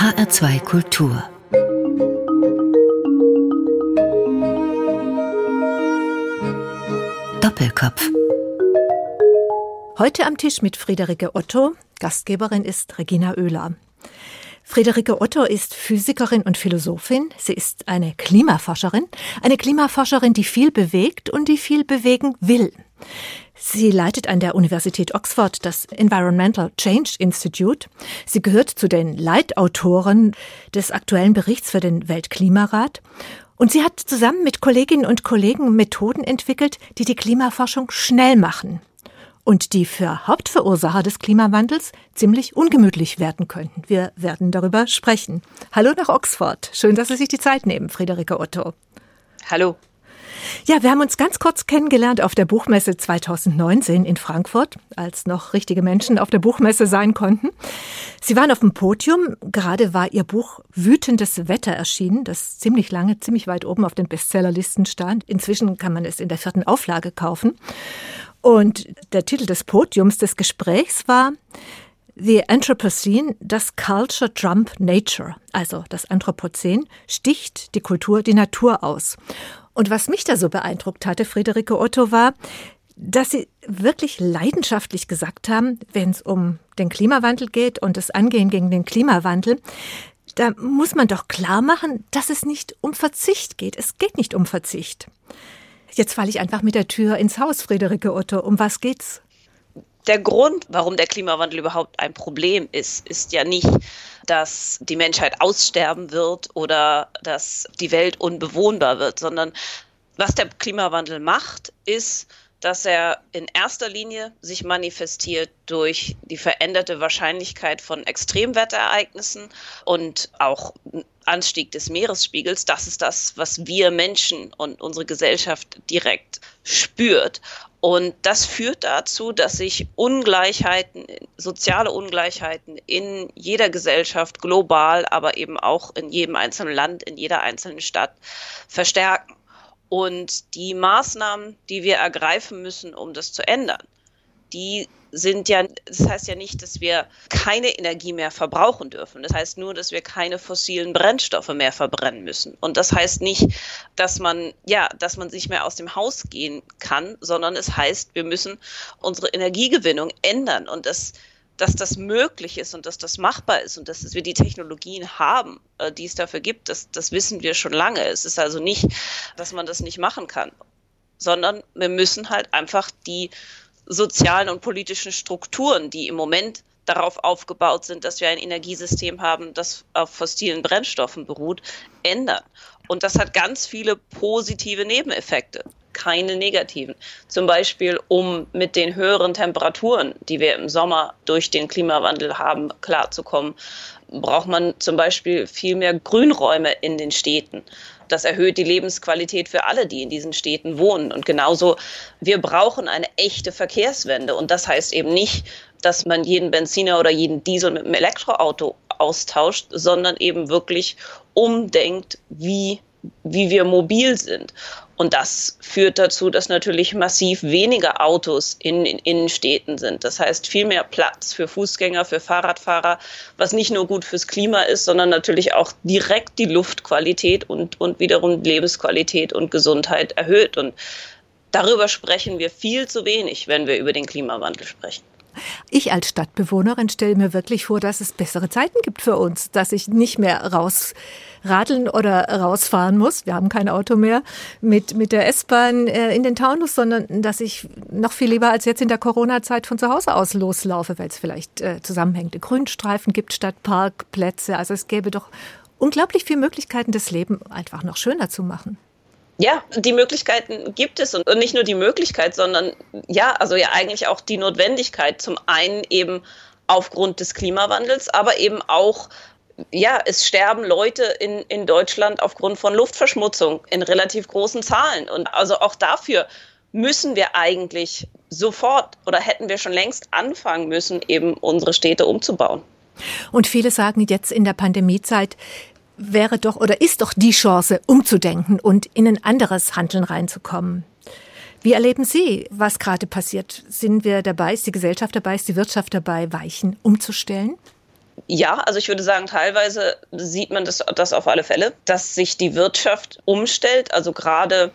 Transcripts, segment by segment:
HR2 Kultur Doppelkopf Heute am Tisch mit Friederike Otto. Gastgeberin ist Regina Oehler. Friederike Otto ist Physikerin und Philosophin. Sie ist eine Klimaforscherin. Eine Klimaforscherin, die viel bewegt und die viel bewegen will. Sie leitet an der Universität Oxford das Environmental Change Institute. Sie gehört zu den Leitautoren des aktuellen Berichts für den Weltklimarat. Und sie hat zusammen mit Kolleginnen und Kollegen Methoden entwickelt, die die Klimaforschung schnell machen und die für Hauptverursacher des Klimawandels ziemlich ungemütlich werden könnten. Wir werden darüber sprechen. Hallo nach Oxford. Schön, dass Sie sich die Zeit nehmen, Friederike Otto. Hallo. Ja, wir haben uns ganz kurz kennengelernt auf der Buchmesse 2019 in Frankfurt, als noch richtige Menschen auf der Buchmesse sein konnten. Sie waren auf dem Podium. Gerade war Ihr Buch Wütendes Wetter erschienen, das ziemlich lange, ziemlich weit oben auf den Bestsellerlisten stand. Inzwischen kann man es in der vierten Auflage kaufen. Und der Titel des Podiums des Gesprächs war The Anthropocene, das Culture Trump Nature. Also das Anthropozän sticht die Kultur die Natur aus. Und was mich da so beeindruckt hatte, Friederike Otto, war, dass Sie wirklich leidenschaftlich gesagt haben, wenn es um den Klimawandel geht und das Angehen gegen den Klimawandel, da muss man doch klar machen, dass es nicht um Verzicht geht. Es geht nicht um Verzicht. Jetzt falle ich einfach mit der Tür ins Haus, Friederike Otto. Um was geht's? Der Grund, warum der Klimawandel überhaupt ein Problem ist, ist ja nicht, dass die Menschheit aussterben wird oder dass die Welt unbewohnbar wird, sondern was der Klimawandel macht, ist, dass er in erster Linie sich manifestiert durch die veränderte Wahrscheinlichkeit von Extremwetterereignissen und auch Anstieg des Meeresspiegels. Das ist das, was wir Menschen und unsere Gesellschaft direkt spürt. Und das führt dazu, dass sich Ungleichheiten, soziale Ungleichheiten in jeder Gesellschaft global, aber eben auch in jedem einzelnen Land, in jeder einzelnen Stadt verstärken. Und die Maßnahmen, die wir ergreifen müssen, um das zu ändern, die sind ja, das heißt ja nicht, dass wir keine Energie mehr verbrauchen dürfen. Das heißt nur, dass wir keine fossilen Brennstoffe mehr verbrennen müssen. Und das heißt nicht, dass man, ja, dass man sich mehr aus dem Haus gehen kann, sondern es heißt, wir müssen unsere Energiegewinnung ändern. Und das dass das möglich ist und dass das machbar ist und dass wir die Technologien haben, äh, die es dafür gibt, das, das wissen wir schon lange. Es ist also nicht, dass man das nicht machen kann, sondern wir müssen halt einfach die sozialen und politischen Strukturen, die im Moment darauf aufgebaut sind, dass wir ein Energiesystem haben, das auf fossilen Brennstoffen beruht, ändern. Und das hat ganz viele positive Nebeneffekte keine negativen. Zum Beispiel, um mit den höheren Temperaturen, die wir im Sommer durch den Klimawandel haben, klarzukommen, braucht man zum Beispiel viel mehr Grünräume in den Städten. Das erhöht die Lebensqualität für alle, die in diesen Städten wohnen. Und genauso, wir brauchen eine echte Verkehrswende. Und das heißt eben nicht, dass man jeden Benziner oder jeden Diesel mit einem Elektroauto austauscht, sondern eben wirklich umdenkt, wie wie wir mobil sind. Und das führt dazu, dass natürlich massiv weniger Autos in, in Innenstädten sind. Das heißt viel mehr Platz für Fußgänger, für Fahrradfahrer, was nicht nur gut fürs Klima ist, sondern natürlich auch direkt die Luftqualität und, und wiederum Lebensqualität und Gesundheit erhöht. Und darüber sprechen wir viel zu wenig, wenn wir über den Klimawandel sprechen. Ich als Stadtbewohnerin stelle mir wirklich vor, dass es bessere Zeiten gibt für uns, dass ich nicht mehr rausradeln oder rausfahren muss. Wir haben kein Auto mehr mit, mit der S-Bahn äh, in den Taunus, sondern dass ich noch viel lieber als jetzt in der Corona-Zeit von zu Hause aus loslaufe, weil es vielleicht äh, zusammenhängende Grünstreifen gibt statt Parkplätze. Also es gäbe doch unglaublich viele Möglichkeiten, das Leben einfach noch schöner zu machen. Ja, die Möglichkeiten gibt es und nicht nur die Möglichkeit, sondern ja, also ja eigentlich auch die Notwendigkeit. Zum einen eben aufgrund des Klimawandels, aber eben auch ja, es sterben Leute in, in Deutschland aufgrund von Luftverschmutzung in relativ großen Zahlen. Und also auch dafür müssen wir eigentlich sofort oder hätten wir schon längst anfangen müssen, eben unsere Städte umzubauen. Und viele sagen jetzt in der Pandemiezeit, wäre doch oder ist doch die Chance, umzudenken und in ein anderes Handeln reinzukommen. Wie erleben Sie, was gerade passiert? Sind wir dabei, ist die Gesellschaft dabei, ist die Wirtschaft dabei, Weichen umzustellen? Ja, also ich würde sagen, teilweise sieht man das, das auf alle Fälle, dass sich die Wirtschaft umstellt. Also gerade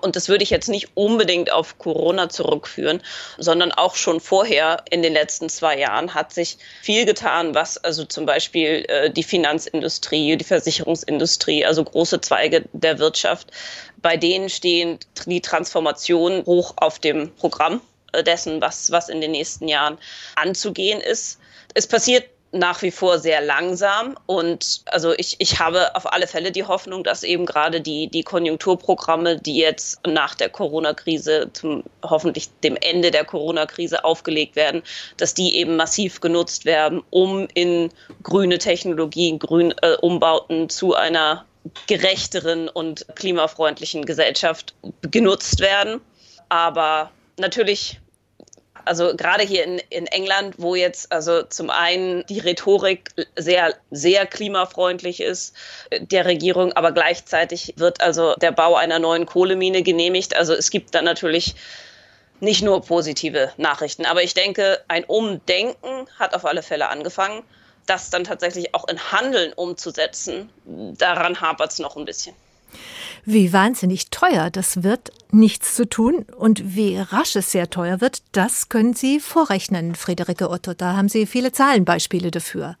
und das würde ich jetzt nicht unbedingt auf Corona zurückführen, sondern auch schon vorher in den letzten zwei Jahren hat sich viel getan, was also zum Beispiel äh, die Finanzindustrie, die Versicherungsindustrie, also große Zweige der Wirtschaft, bei denen stehen die Transformationen hoch auf dem Programm äh, dessen, was, was in den nächsten Jahren anzugehen ist. Es passiert nach wie vor sehr langsam. Und also ich, ich habe auf alle Fälle die Hoffnung, dass eben gerade die, die Konjunkturprogramme, die jetzt nach der Corona-Krise, zum hoffentlich dem Ende der Corona-Krise aufgelegt werden, dass die eben massiv genutzt werden, um in grüne Technologien, grün äh, Umbauten zu einer gerechteren und klimafreundlichen Gesellschaft genutzt werden. Aber natürlich also gerade hier in, in England, wo jetzt also zum einen die Rhetorik sehr, sehr klimafreundlich ist der Regierung, aber gleichzeitig wird also der Bau einer neuen Kohlemine genehmigt. Also es gibt dann natürlich nicht nur positive Nachrichten. Aber ich denke, ein Umdenken hat auf alle Fälle angefangen. Das dann tatsächlich auch in Handeln umzusetzen, daran hapert es noch ein bisschen. Wie wahnsinnig teuer das wird, nichts zu tun und wie rasch es sehr teuer wird, das können Sie vorrechnen, Friederike Otto. Da haben Sie viele Zahlenbeispiele dafür.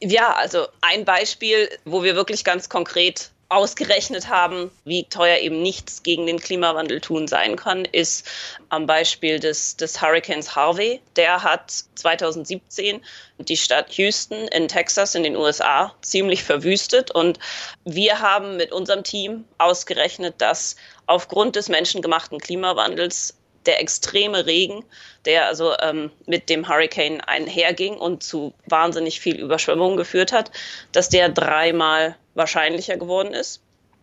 Ja, also ein Beispiel, wo wir wirklich ganz konkret ausgerechnet haben, wie teuer eben nichts gegen den Klimawandel tun sein kann, ist am Beispiel des, des Hurricanes Harvey. Der hat 2017 die Stadt Houston in Texas in den USA ziemlich verwüstet. Und wir haben mit unserem Team ausgerechnet, dass aufgrund des menschengemachten Klimawandels der extreme Regen, der also ähm, mit dem Hurricane einherging und zu wahnsinnig viel Überschwemmung geführt hat, dass der dreimal wahrscheinlicher geworden ist.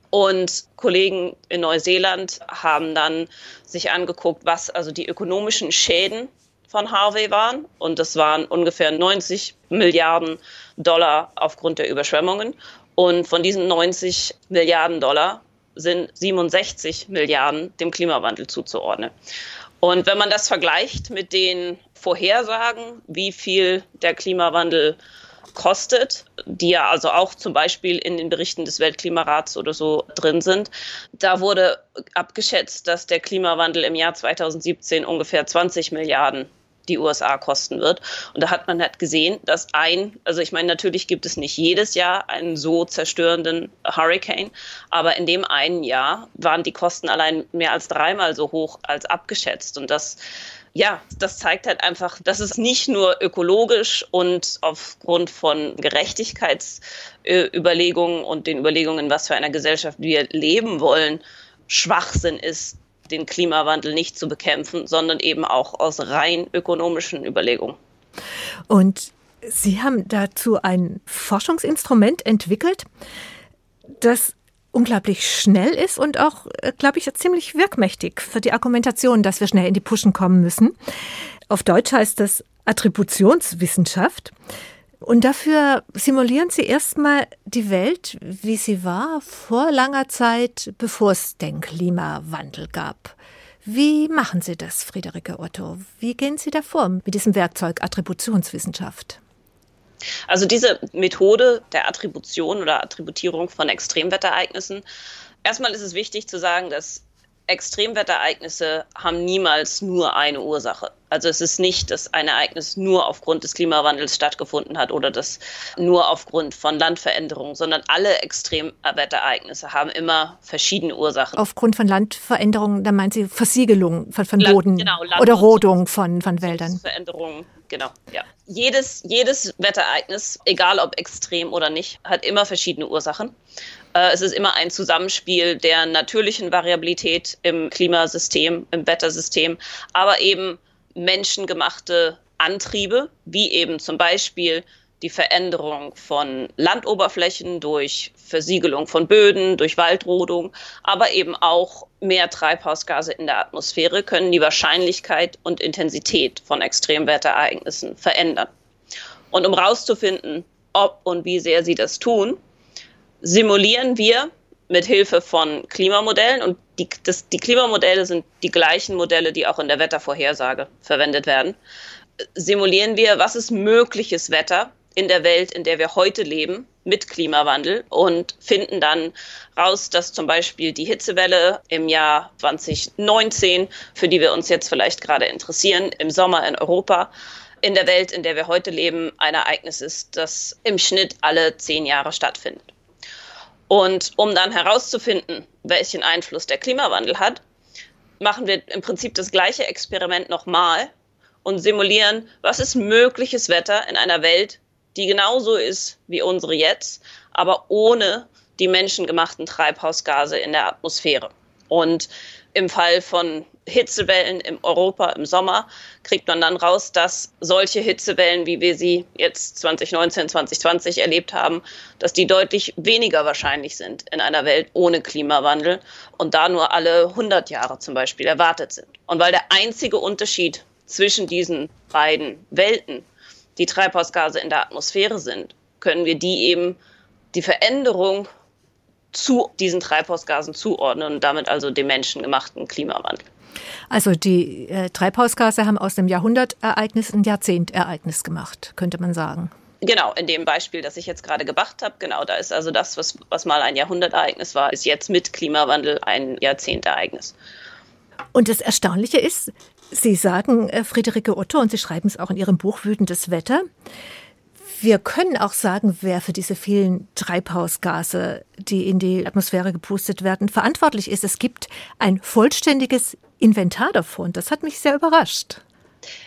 Und Kollegen in Neuseeland haben dann sich angeguckt, was also die ökonomischen Schäden von Harvey waren. Und das waren ungefähr 90 Milliarden Dollar aufgrund der Überschwemmungen. Und von diesen 90 Milliarden Dollar sind 67 Milliarden dem Klimawandel zuzuordnen. Und wenn man das vergleicht mit den Vorhersagen, wie viel der Klimawandel kostet, die ja also auch zum Beispiel in den Berichten des Weltklimarats oder so drin sind. Da wurde abgeschätzt, dass der Klimawandel im Jahr 2017 ungefähr 20 Milliarden die USA kosten wird. Und da hat man halt gesehen, dass ein, also ich meine, natürlich gibt es nicht jedes Jahr einen so zerstörenden Hurricane, aber in dem einen Jahr waren die Kosten allein mehr als dreimal so hoch als abgeschätzt. Und das ja, das zeigt halt einfach, dass es nicht nur ökologisch und aufgrund von Gerechtigkeitsüberlegungen und den Überlegungen, was für eine Gesellschaft wir leben wollen, Schwachsinn ist, den Klimawandel nicht zu bekämpfen, sondern eben auch aus rein ökonomischen Überlegungen. Und Sie haben dazu ein Forschungsinstrument entwickelt, das unglaublich schnell ist und auch, äh, glaube ich, ziemlich wirkmächtig für die Argumentation, dass wir schnell in die Puschen kommen müssen. Auf Deutsch heißt das Attributionswissenschaft. Und dafür simulieren Sie erstmal die Welt, wie sie war vor langer Zeit, bevor es den Klimawandel gab. Wie machen Sie das, Friederike Otto? Wie gehen Sie da vor mit diesem Werkzeug Attributionswissenschaft? Also diese Methode der Attribution oder Attributierung von Extremwetterereignissen, erstmal ist es wichtig zu sagen, dass Extremwetterereignisse haben niemals nur eine Ursache. Also es ist nicht, dass ein Ereignis nur aufgrund des Klimawandels stattgefunden hat oder das nur aufgrund von Landveränderungen, sondern alle Extremwetterereignisse haben immer verschiedene Ursachen. Aufgrund von Landveränderungen, da meint sie Versiegelung von, von Boden Land, genau, Land oder Rodung von, von Wäldern. Veränderungen, genau, ja. Jedes, jedes Wetterereignis, egal ob extrem oder nicht, hat immer verschiedene Ursachen. Äh, es ist immer ein Zusammenspiel der natürlichen Variabilität im Klimasystem, im Wettersystem, aber eben menschengemachte Antriebe, wie eben zum Beispiel die Veränderung von Landoberflächen durch Versiegelung von Böden, durch Waldrodung, aber eben auch mehr Treibhausgase in der Atmosphäre können die Wahrscheinlichkeit und Intensität von Extremwetterereignissen verändern. Und um herauszufinden, ob und wie sehr sie das tun, simulieren wir mit Hilfe von Klimamodellen und die, das, die Klimamodelle sind die gleichen Modelle, die auch in der Wettervorhersage verwendet werden. Simulieren wir, was ist mögliches Wetter, in der Welt, in der wir heute leben, mit Klimawandel und finden dann raus, dass zum Beispiel die Hitzewelle im Jahr 2019, für die wir uns jetzt vielleicht gerade interessieren, im Sommer in Europa, in der Welt, in der wir heute leben, ein Ereignis ist, das im Schnitt alle zehn Jahre stattfindet. Und um dann herauszufinden, welchen Einfluss der Klimawandel hat, machen wir im Prinzip das gleiche Experiment nochmal und simulieren, was ist mögliches Wetter in einer Welt, die genauso ist wie unsere jetzt, aber ohne die menschengemachten Treibhausgase in der Atmosphäre. Und im Fall von Hitzewellen im Europa im Sommer kriegt man dann raus, dass solche Hitzewellen, wie wir sie jetzt 2019, 2020 erlebt haben, dass die deutlich weniger wahrscheinlich sind in einer Welt ohne Klimawandel und da nur alle 100 Jahre zum Beispiel erwartet sind. Und weil der einzige Unterschied zwischen diesen beiden Welten die Treibhausgase in der Atmosphäre sind, können wir die eben die Veränderung zu diesen Treibhausgasen zuordnen und damit also dem menschengemachten Klimawandel. Also die äh, Treibhausgase haben aus dem Jahrhundertereignis ein Jahrzehntereignis gemacht, könnte man sagen. Genau, in dem Beispiel, das ich jetzt gerade gemacht habe, genau, da ist also das, was, was mal ein Jahrhundertereignis war, ist jetzt mit Klimawandel ein Jahrzehntereignis. Und das Erstaunliche ist, Sie sagen, äh, Friederike Otto, und Sie schreiben es auch in Ihrem Buch Wütendes Wetter, wir können auch sagen, wer für diese vielen Treibhausgase, die in die Atmosphäre gepustet werden, verantwortlich ist. Es gibt ein vollständiges Inventar davon. Das hat mich sehr überrascht.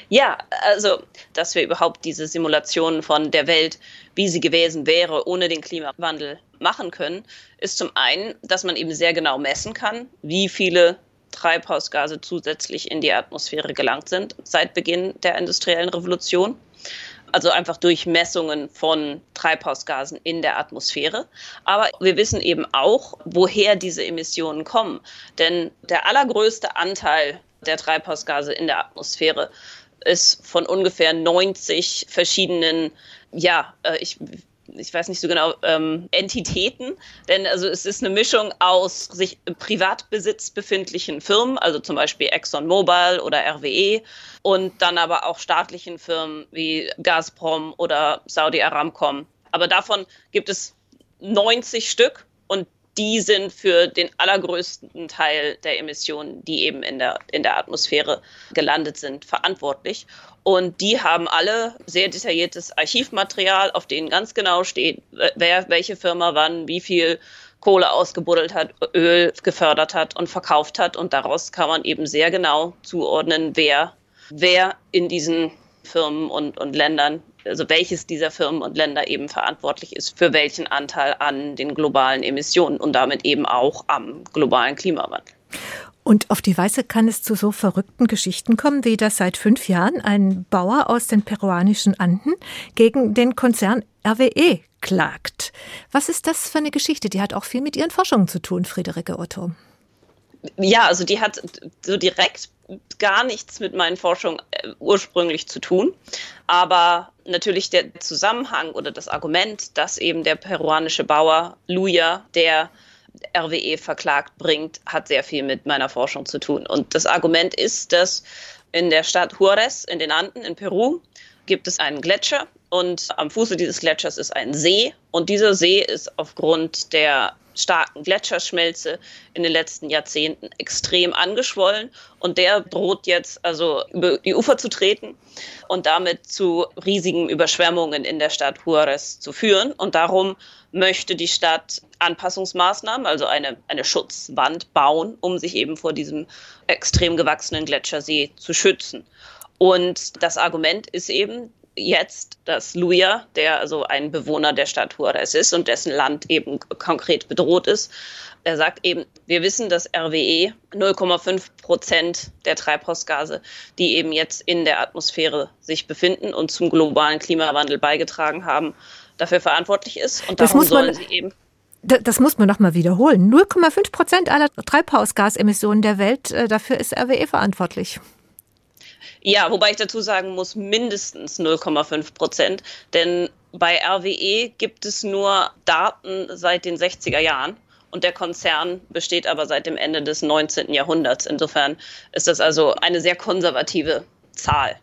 Ja, also, dass wir überhaupt diese Simulationen von der Welt, wie sie gewesen wäre, ohne den Klimawandel machen können, ist zum einen, dass man eben sehr genau messen kann, wie viele Treibhausgase zusätzlich in die Atmosphäre gelangt sind seit Beginn der industriellen Revolution also einfach durch Messungen von Treibhausgasen in der Atmosphäre. Aber wir wissen eben auch, woher diese Emissionen kommen. Denn der allergrößte Anteil der Treibhausgase in der Atmosphäre ist von ungefähr 90 verschiedenen, ja, äh, ich ich weiß nicht so genau, ähm, Entitäten. Denn also es ist eine Mischung aus sich im Privatbesitz befindlichen Firmen, also zum Beispiel ExxonMobil oder RWE, und dann aber auch staatlichen Firmen wie Gazprom oder Saudi Aramcom. Aber davon gibt es 90 Stück und die sind für den allergrößten Teil der Emissionen, die eben in der, in der Atmosphäre gelandet sind, verantwortlich. Und die haben alle sehr detailliertes Archivmaterial, auf denen ganz genau steht, wer welche Firma wann, wie viel Kohle ausgebuddelt hat, Öl gefördert hat und verkauft hat. Und daraus kann man eben sehr genau zuordnen, wer, wer in diesen Firmen und, und Ländern also welches dieser Firmen und Länder eben verantwortlich ist für welchen Anteil an den globalen Emissionen und damit eben auch am globalen Klimawandel. Und auf die Weise kann es zu so verrückten Geschichten kommen, wie das seit fünf Jahren ein Bauer aus den peruanischen Anden gegen den Konzern RWE klagt. Was ist das für eine Geschichte? Die hat auch viel mit Ihren Forschungen zu tun, Friederike Otto. Ja, also die hat so direkt gar nichts mit meinen Forschungen äh, ursprünglich zu tun. Aber natürlich der Zusammenhang oder das Argument, dass eben der peruanische Bauer Luja, der RWE verklagt bringt, hat sehr viel mit meiner Forschung zu tun. Und das Argument ist, dass in der Stadt Juarez in den Anden in Peru gibt es einen Gletscher und am Fuße dieses Gletschers ist ein See und dieser See ist aufgrund der starken Gletscherschmelze in den letzten Jahrzehnten extrem angeschwollen und der droht jetzt also über die Ufer zu treten und damit zu riesigen Überschwemmungen in der Stadt Juarez zu führen. Und darum möchte die Stadt Anpassungsmaßnahmen, also eine, eine Schutzwand bauen, um sich eben vor diesem extrem gewachsenen Gletschersee zu schützen. Und das Argument ist eben, jetzt, dass Luja, der also ein Bewohner der Stadt Juarez ist und dessen Land eben konkret bedroht ist, er sagt eben, wir wissen, dass RWE 0,5 Prozent der Treibhausgase, die eben jetzt in der Atmosphäre sich befinden und zum globalen Klimawandel beigetragen haben, dafür verantwortlich ist. Und das darum sollen sie eben das muss man noch mal wiederholen. 0,5 Prozent aller Treibhausgasemissionen der Welt, äh, dafür ist RWE verantwortlich. Ja, wobei ich dazu sagen muss, mindestens 0,5 Prozent. Denn bei RWE gibt es nur Daten seit den 60er Jahren. Und der Konzern besteht aber seit dem Ende des 19. Jahrhunderts. Insofern ist das also eine sehr konservative Zahl,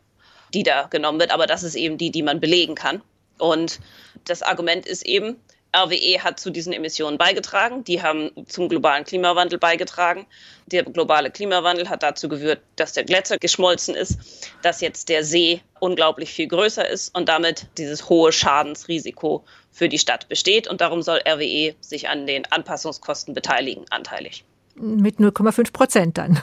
die da genommen wird. Aber das ist eben die, die man belegen kann. Und das Argument ist eben, RWE hat zu diesen Emissionen beigetragen, die haben zum globalen Klimawandel beigetragen. Der globale Klimawandel hat dazu geführt, dass der Gletscher geschmolzen ist, dass jetzt der See unglaublich viel größer ist und damit dieses hohe Schadensrisiko für die Stadt besteht. Und darum soll RWE sich an den Anpassungskosten beteiligen, anteilig. Mit 0,5 Prozent dann.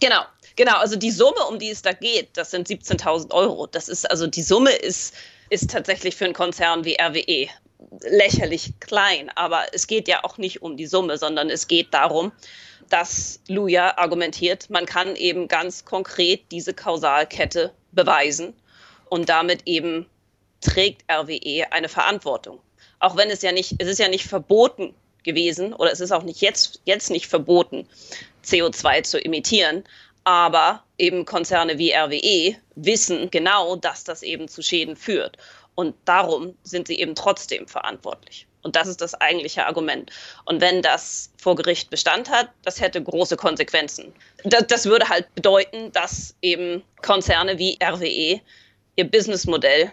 Genau, genau. Also die Summe, um die es da geht, das sind 17.000 Euro. Das ist also die Summe ist ist tatsächlich für einen Konzern wie RWE lächerlich klein. Aber es geht ja auch nicht um die Summe, sondern es geht darum, dass Luja argumentiert, man kann eben ganz konkret diese Kausalkette beweisen und damit eben trägt RWE eine Verantwortung. Auch wenn es ja nicht, es ist ja nicht verboten gewesen oder es ist auch nicht jetzt, jetzt nicht verboten, CO2 zu emittieren. Aber eben Konzerne wie RWE wissen genau, dass das eben zu Schäden führt. Und darum sind sie eben trotzdem verantwortlich. Und das ist das eigentliche Argument. Und wenn das vor Gericht Bestand hat, das hätte große Konsequenzen. Das, das würde halt bedeuten, dass eben Konzerne wie RWE ihr Businessmodell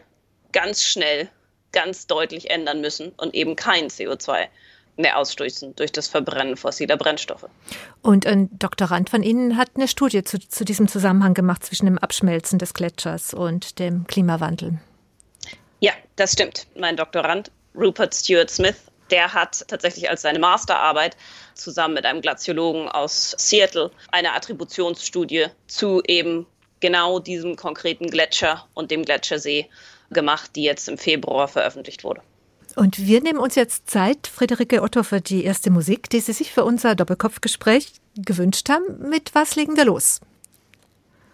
ganz schnell, ganz deutlich ändern müssen und eben kein CO2 mehr ausstoßen durch das Verbrennen fossiler Brennstoffe. Und ein Doktorand von Ihnen hat eine Studie zu, zu diesem Zusammenhang gemacht zwischen dem Abschmelzen des Gletschers und dem Klimawandel. Ja, das stimmt. Mein Doktorand Rupert Stewart Smith, der hat tatsächlich als seine Masterarbeit zusammen mit einem Glaziologen aus Seattle eine Attributionsstudie zu eben genau diesem konkreten Gletscher und dem Gletschersee gemacht, die jetzt im Februar veröffentlicht wurde. Und wir nehmen uns jetzt Zeit, Friederike Otto, für die erste Musik, die Sie sich für unser Doppelkopfgespräch gewünscht haben. Mit was legen wir los?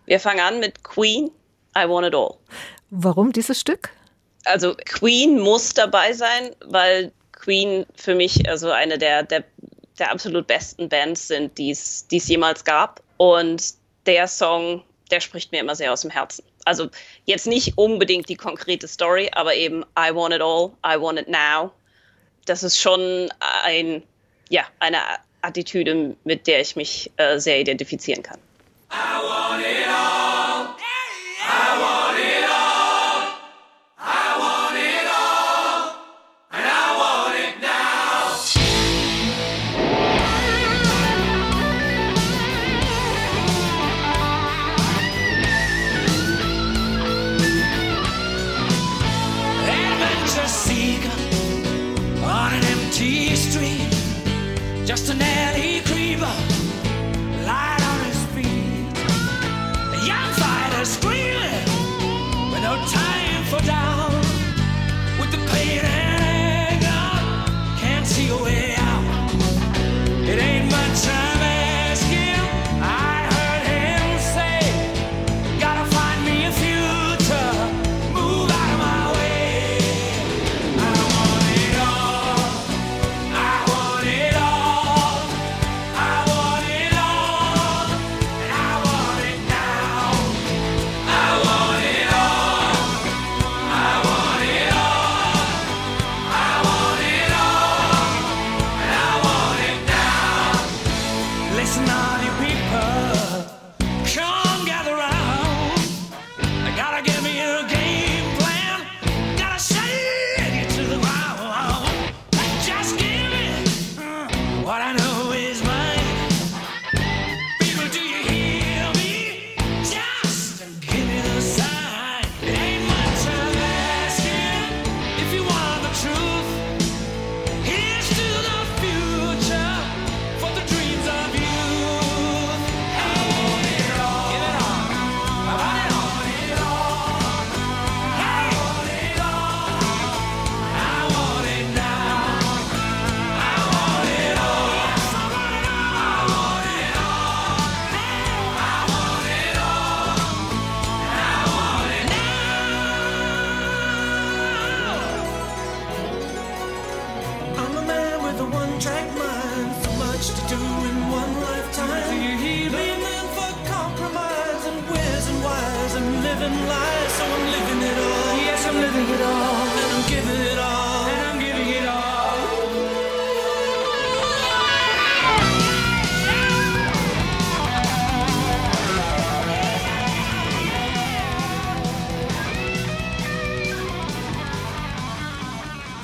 Wir fangen an mit Queen, I Want It All. Warum dieses Stück? Also Queen muss dabei sein, weil Queen für mich also eine der, der, der absolut besten Bands sind, die es jemals gab. Und der Song, der spricht mir immer sehr aus dem Herzen also jetzt nicht unbedingt die konkrete Story, aber eben I want it all, I want it now. Das ist schon ein, ja, eine Attitüde, mit der ich mich äh, sehr identifizieren kann. I want it all. I want just an alley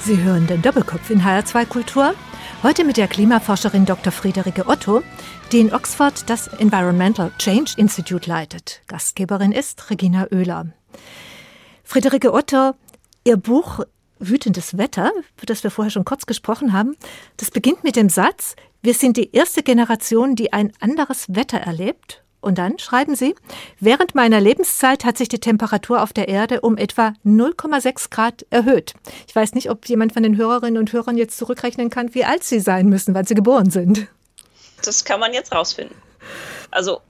Sie hören den Doppelkopf in HR2 Kultur. Heute mit der Klimaforscherin Dr. Friederike Otto, die in Oxford das Environmental Change Institute leitet. Gastgeberin ist Regina Oehler. Friederike Otto, Ihr Buch Wütendes Wetter, über das wir vorher schon kurz gesprochen haben, das beginnt mit dem Satz, wir sind die erste Generation, die ein anderes Wetter erlebt und dann schreiben Sie, während meiner Lebenszeit hat sich die Temperatur auf der Erde um etwa 0,6 Grad erhöht. Ich weiß nicht, ob jemand von den Hörerinnen und Hörern jetzt zurückrechnen kann, wie alt Sie sein müssen, wann Sie geboren sind. Das kann man jetzt rausfinden. Also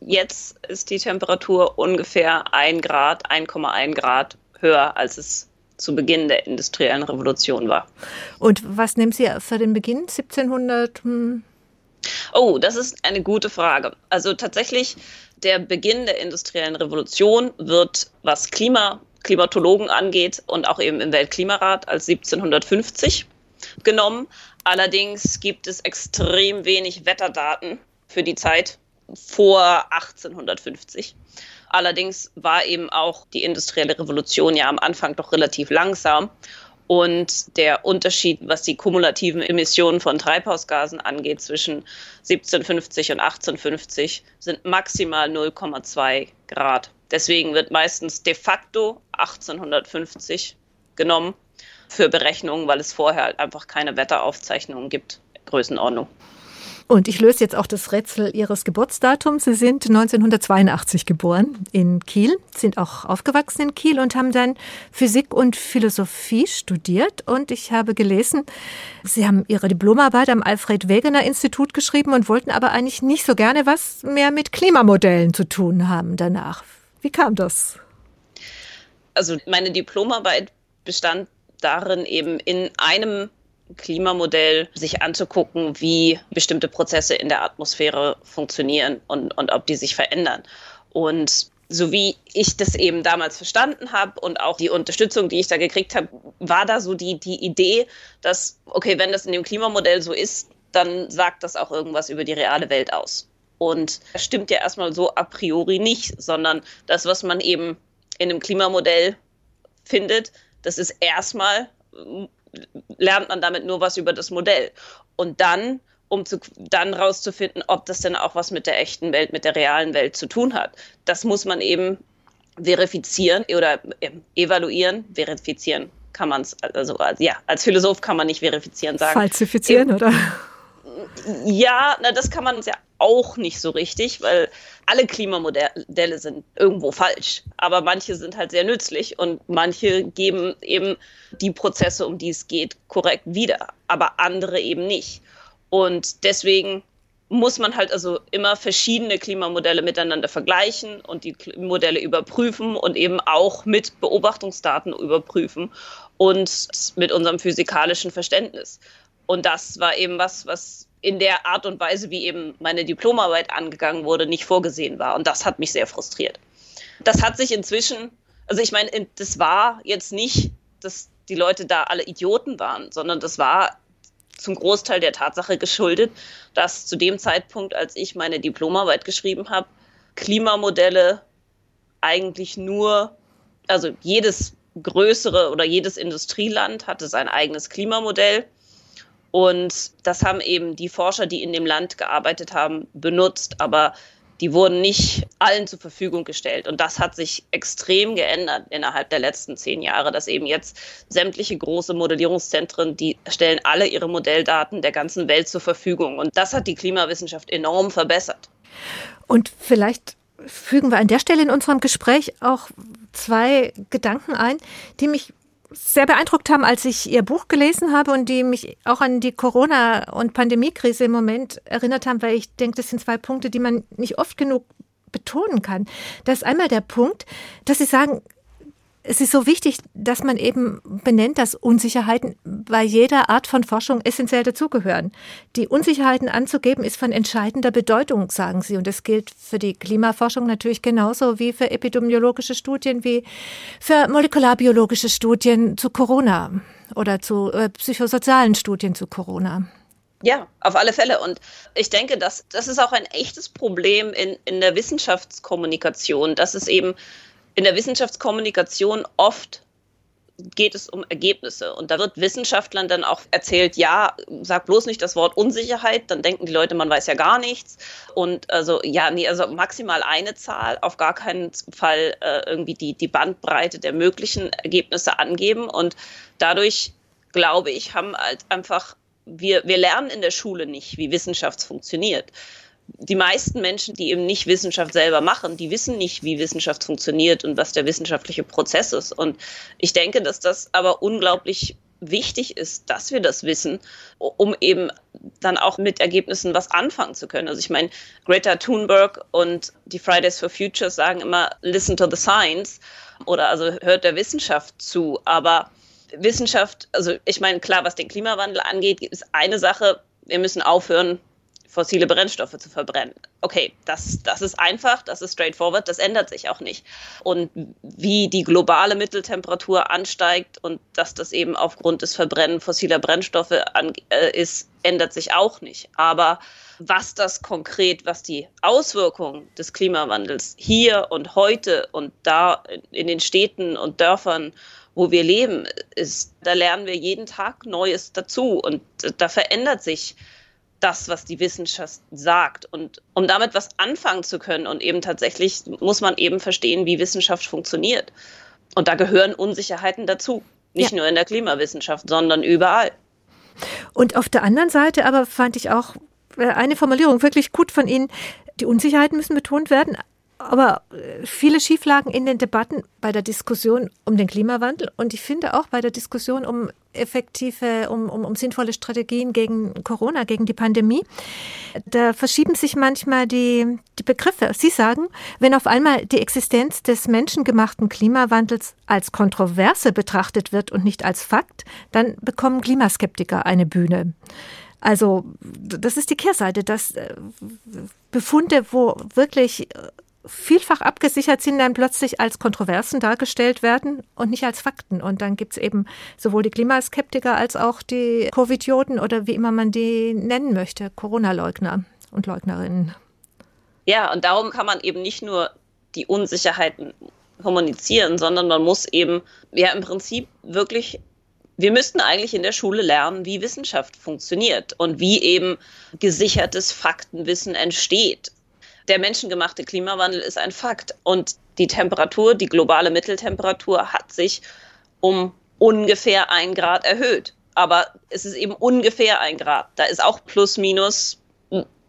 jetzt ist die Temperatur ungefähr 1 Grad, 1,1 Grad höher, als es zu Beginn der industriellen Revolution war. Und was nehmen Sie für den Beginn? 1700? Hm. Oh, das ist eine gute Frage. Also tatsächlich, der Beginn der industriellen Revolution wird, was Klima, Klimatologen angeht und auch eben im Weltklimarat als 1750 genommen. Allerdings gibt es extrem wenig Wetterdaten für die Zeit vor 1850. Allerdings war eben auch die industrielle Revolution ja am Anfang doch relativ langsam. Und der Unterschied, was die kumulativen Emissionen von Treibhausgasen angeht, zwischen 1750 und 1850 sind maximal 0,2 Grad. Deswegen wird meistens de facto 1850 genommen für Berechnungen, weil es vorher halt einfach keine Wetteraufzeichnungen gibt. Größenordnung. Und ich löse jetzt auch das Rätsel Ihres Geburtsdatums. Sie sind 1982 geboren in Kiel, sind auch aufgewachsen in Kiel und haben dann Physik und Philosophie studiert. Und ich habe gelesen, Sie haben Ihre Diplomarbeit am Alfred Wegener Institut geschrieben und wollten aber eigentlich nicht so gerne was mehr mit Klimamodellen zu tun haben danach. Wie kam das? Also meine Diplomarbeit bestand darin, eben in einem Klimamodell sich anzugucken, wie bestimmte Prozesse in der Atmosphäre funktionieren und, und ob die sich verändern. Und so wie ich das eben damals verstanden habe und auch die Unterstützung, die ich da gekriegt habe, war da so die, die Idee, dass, okay, wenn das in dem Klimamodell so ist, dann sagt das auch irgendwas über die reale Welt aus. Und das stimmt ja erstmal so a priori nicht, sondern das, was man eben in einem Klimamodell findet, das ist erstmal lernt man damit nur was über das Modell. Und dann, um zu, dann rauszufinden, ob das denn auch was mit der echten Welt, mit der realen Welt zu tun hat. Das muss man eben verifizieren oder äh, evaluieren, verifizieren kann man es, also ja, als Philosoph kann man nicht verifizieren sagen. Falsifizieren, oder? Ja, na, das kann man ja auch nicht so richtig, weil alle Klimamodelle sind irgendwo falsch. Aber manche sind halt sehr nützlich und manche geben eben die Prozesse, um die es geht, korrekt wieder, aber andere eben nicht. Und deswegen muss man halt also immer verschiedene Klimamodelle miteinander vergleichen und die Modelle überprüfen und eben auch mit Beobachtungsdaten überprüfen und mit unserem physikalischen Verständnis. Und das war eben was, was in der Art und Weise, wie eben meine Diplomarbeit angegangen wurde, nicht vorgesehen war. Und das hat mich sehr frustriert. Das hat sich inzwischen, also ich meine, das war jetzt nicht, dass die Leute da alle Idioten waren, sondern das war zum Großteil der Tatsache geschuldet, dass zu dem Zeitpunkt, als ich meine Diplomarbeit geschrieben habe, Klimamodelle eigentlich nur, also jedes größere oder jedes Industrieland hatte sein eigenes Klimamodell und das haben eben die Forscher, die in dem Land gearbeitet haben, benutzt, aber die wurden nicht allen zur Verfügung gestellt. Und das hat sich extrem geändert innerhalb der letzten zehn Jahre, dass eben jetzt sämtliche große Modellierungszentren, die stellen alle ihre Modelldaten der ganzen Welt zur Verfügung. Und das hat die Klimawissenschaft enorm verbessert. Und vielleicht fügen wir an der Stelle in unserem Gespräch auch zwei Gedanken ein, die mich sehr beeindruckt haben, als ich Ihr Buch gelesen habe und die mich auch an die Corona- und Pandemiekrise im Moment erinnert haben, weil ich denke, das sind zwei Punkte, die man nicht oft genug betonen kann. Das ist einmal der Punkt, dass Sie sagen, es ist so wichtig, dass man eben benennt, dass Unsicherheiten bei jeder Art von Forschung essentiell dazugehören. Die Unsicherheiten anzugeben ist von entscheidender Bedeutung, sagen Sie. Und das gilt für die Klimaforschung natürlich genauso wie für epidemiologische Studien, wie für molekularbiologische Studien zu Corona oder zu äh, psychosozialen Studien zu Corona. Ja, auf alle Fälle. Und ich denke, dass, das ist auch ein echtes Problem in, in der Wissenschaftskommunikation, dass es eben in der Wissenschaftskommunikation oft geht es um Ergebnisse. Und da wird Wissenschaftlern dann auch erzählt, ja, sag bloß nicht das Wort Unsicherheit, dann denken die Leute, man weiß ja gar nichts. Und also, ja, nee, also maximal eine Zahl, auf gar keinen Fall äh, irgendwie die, die Bandbreite der möglichen Ergebnisse angeben. Und dadurch, glaube ich, haben halt einfach, wir, wir lernen in der Schule nicht, wie Wissenschaft funktioniert die meisten Menschen, die eben nicht Wissenschaft selber machen, die wissen nicht, wie Wissenschaft funktioniert und was der wissenschaftliche Prozess ist. Und ich denke, dass das aber unglaublich wichtig ist, dass wir das wissen, um eben dann auch mit Ergebnissen was anfangen zu können. Also ich meine, Greta Thunberg und die Fridays for Futures sagen immer, listen to the science oder also hört der Wissenschaft zu. Aber Wissenschaft, also ich meine, klar, was den Klimawandel angeht, ist eine Sache, wir müssen aufhören, fossile Brennstoffe zu verbrennen. Okay, das, das ist einfach, das ist straightforward, das ändert sich auch nicht. Und wie die globale Mitteltemperatur ansteigt und dass das eben aufgrund des Verbrennen fossiler Brennstoffe an, äh, ist, ändert sich auch nicht. Aber was das konkret, was die Auswirkungen des Klimawandels hier und heute und da in den Städten und Dörfern wo wir leben, ist, da lernen wir jeden Tag Neues dazu und da verändert sich das, was die Wissenschaft sagt. Und um damit was anfangen zu können und eben tatsächlich muss man eben verstehen, wie Wissenschaft funktioniert. Und da gehören Unsicherheiten dazu. Nicht ja. nur in der Klimawissenschaft, sondern überall. Und auf der anderen Seite aber fand ich auch äh, eine Formulierung wirklich gut von Ihnen. Die Unsicherheiten müssen betont werden, aber äh, viele Schieflagen in den Debatten bei der Diskussion um den Klimawandel und ich finde auch bei der Diskussion um effektive, um, um, um sinnvolle Strategien gegen Corona, gegen die Pandemie. Da verschieben sich manchmal die, die Begriffe. Sie sagen, wenn auf einmal die Existenz des menschengemachten Klimawandels als Kontroverse betrachtet wird und nicht als Fakt, dann bekommen Klimaskeptiker eine Bühne. Also das ist die Kehrseite, dass äh, Befunde, wo wirklich vielfach abgesichert sind, dann plötzlich als Kontroversen dargestellt werden und nicht als Fakten. Und dann gibt es eben sowohl die Klimaskeptiker als auch die Covidioten oder wie immer man die nennen möchte, Corona-Leugner und Leugnerinnen. Ja, und darum kann man eben nicht nur die Unsicherheiten kommunizieren, sondern man muss eben, ja, im Prinzip wirklich wir müssten eigentlich in der Schule lernen, wie Wissenschaft funktioniert und wie eben gesichertes Faktenwissen entsteht der menschengemachte Klimawandel ist ein Fakt. Und die Temperatur, die globale Mitteltemperatur hat sich um ungefähr ein Grad erhöht. Aber es ist eben ungefähr ein Grad. Da ist auch plus minus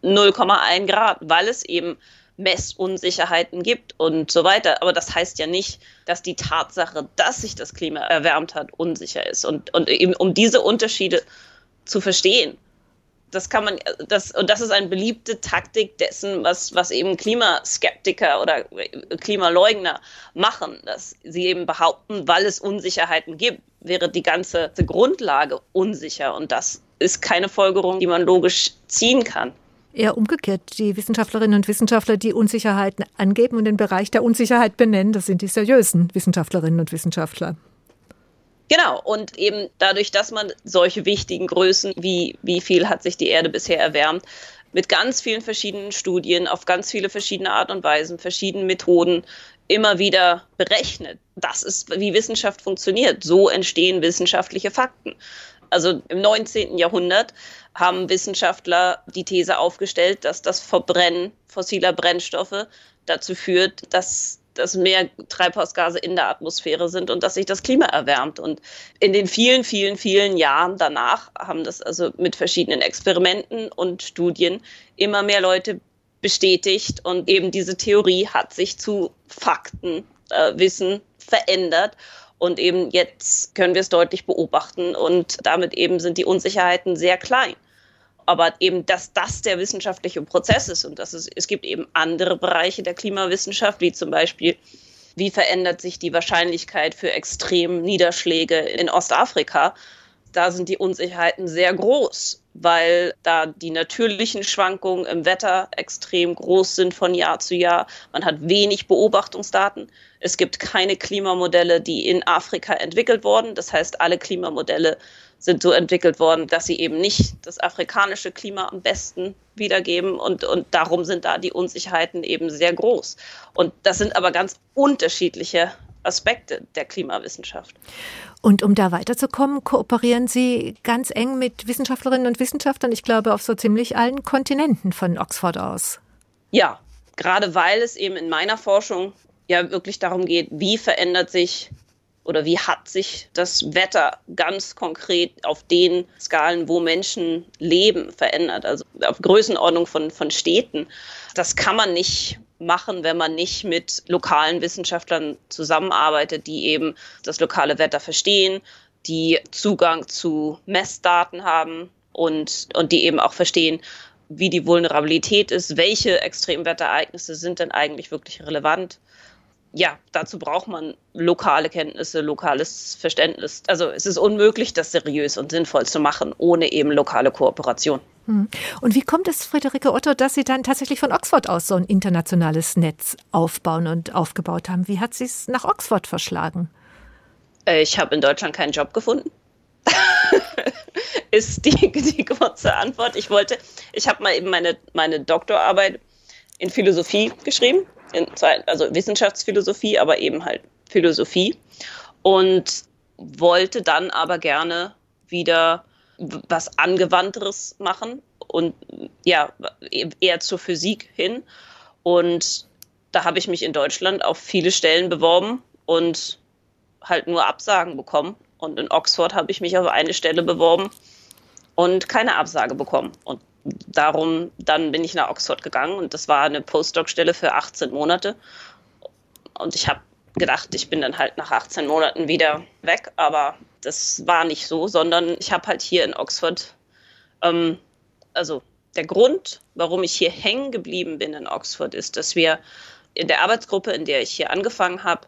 0,1 Grad, weil es eben Messunsicherheiten gibt und so weiter. Aber das heißt ja nicht, dass die Tatsache, dass sich das Klima erwärmt hat, unsicher ist. Und, und eben um diese Unterschiede zu verstehen, das kann man, das, und das ist eine beliebte Taktik dessen, was, was eben Klimaskeptiker oder Klimaleugner machen, dass sie eben behaupten, weil es Unsicherheiten gibt, wäre die ganze Grundlage unsicher. Und das ist keine Folgerung, die man logisch ziehen kann. Eher umgekehrt. Die Wissenschaftlerinnen und Wissenschaftler, die Unsicherheiten angeben und den Bereich der Unsicherheit benennen, das sind die seriösen Wissenschaftlerinnen und Wissenschaftler. Genau, und eben dadurch, dass man solche wichtigen Größen, wie wie viel hat sich die Erde bisher erwärmt, mit ganz vielen verschiedenen Studien auf ganz viele verschiedene Art und Weisen, verschiedenen Methoden immer wieder berechnet. Das ist, wie Wissenschaft funktioniert. So entstehen wissenschaftliche Fakten. Also im 19. Jahrhundert haben Wissenschaftler die These aufgestellt, dass das Verbrennen fossiler Brennstoffe dazu führt, dass dass mehr Treibhausgase in der Atmosphäre sind und dass sich das Klima erwärmt. Und in den vielen, vielen, vielen Jahren danach haben das also mit verschiedenen Experimenten und Studien immer mehr Leute bestätigt und eben diese Theorie hat sich zu Fakten, äh, Wissen verändert. Und eben jetzt können wir es deutlich beobachten und damit eben sind die Unsicherheiten sehr klein aber eben, dass das der wissenschaftliche Prozess ist und dass es, es gibt eben andere Bereiche der Klimawissenschaft, wie zum Beispiel, wie verändert sich die Wahrscheinlichkeit für extreme Niederschläge in Ostafrika. Da sind die Unsicherheiten sehr groß, weil da die natürlichen Schwankungen im Wetter extrem groß sind von Jahr zu Jahr. Man hat wenig Beobachtungsdaten. Es gibt keine Klimamodelle, die in Afrika entwickelt wurden. Das heißt, alle Klimamodelle sind so entwickelt worden, dass sie eben nicht das afrikanische Klima am besten wiedergeben und, und darum sind da die Unsicherheiten eben sehr groß. Und das sind aber ganz unterschiedliche Aspekte der Klimawissenschaft. Und um da weiterzukommen, kooperieren Sie ganz eng mit Wissenschaftlerinnen und Wissenschaftlern, ich glaube, auf so ziemlich allen Kontinenten von Oxford aus. Ja, gerade weil es eben in meiner Forschung ja wirklich darum geht, wie verändert sich oder wie hat sich das Wetter ganz konkret auf den Skalen, wo Menschen leben, verändert, also auf Größenordnung von, von Städten. Das kann man nicht machen, wenn man nicht mit lokalen Wissenschaftlern zusammenarbeitet, die eben das lokale Wetter verstehen, die Zugang zu Messdaten haben und, und die eben auch verstehen, wie die Vulnerabilität ist, welche Extremwetterereignisse sind denn eigentlich wirklich relevant. Ja, dazu braucht man lokale Kenntnisse, lokales Verständnis. Also es ist unmöglich, das seriös und sinnvoll zu machen, ohne eben lokale Kooperation. Hm. Und wie kommt es, Friederike Otto, dass Sie dann tatsächlich von Oxford aus so ein internationales Netz aufbauen und aufgebaut haben? Wie hat Sie es nach Oxford verschlagen? Äh, ich habe in Deutschland keinen Job gefunden. ist die, die kurze Antwort. Ich wollte, ich habe mal eben meine, meine Doktorarbeit in Philosophie geschrieben, in, also Wissenschaftsphilosophie, aber eben halt Philosophie und wollte dann aber gerne wieder was Angewandteres machen und ja, eher zur Physik hin. Und da habe ich mich in Deutschland auf viele Stellen beworben und halt nur Absagen bekommen. Und in Oxford habe ich mich auf eine Stelle beworben und keine Absage bekommen. Und darum, dann bin ich nach Oxford gegangen und das war eine Postdoc-Stelle für 18 Monate. Und ich habe gedacht, ich bin dann halt nach 18 Monaten wieder weg, aber das war nicht so, sondern ich habe halt hier in Oxford, ähm, also der Grund, warum ich hier hängen geblieben bin in Oxford, ist, dass wir in der Arbeitsgruppe, in der ich hier angefangen habe,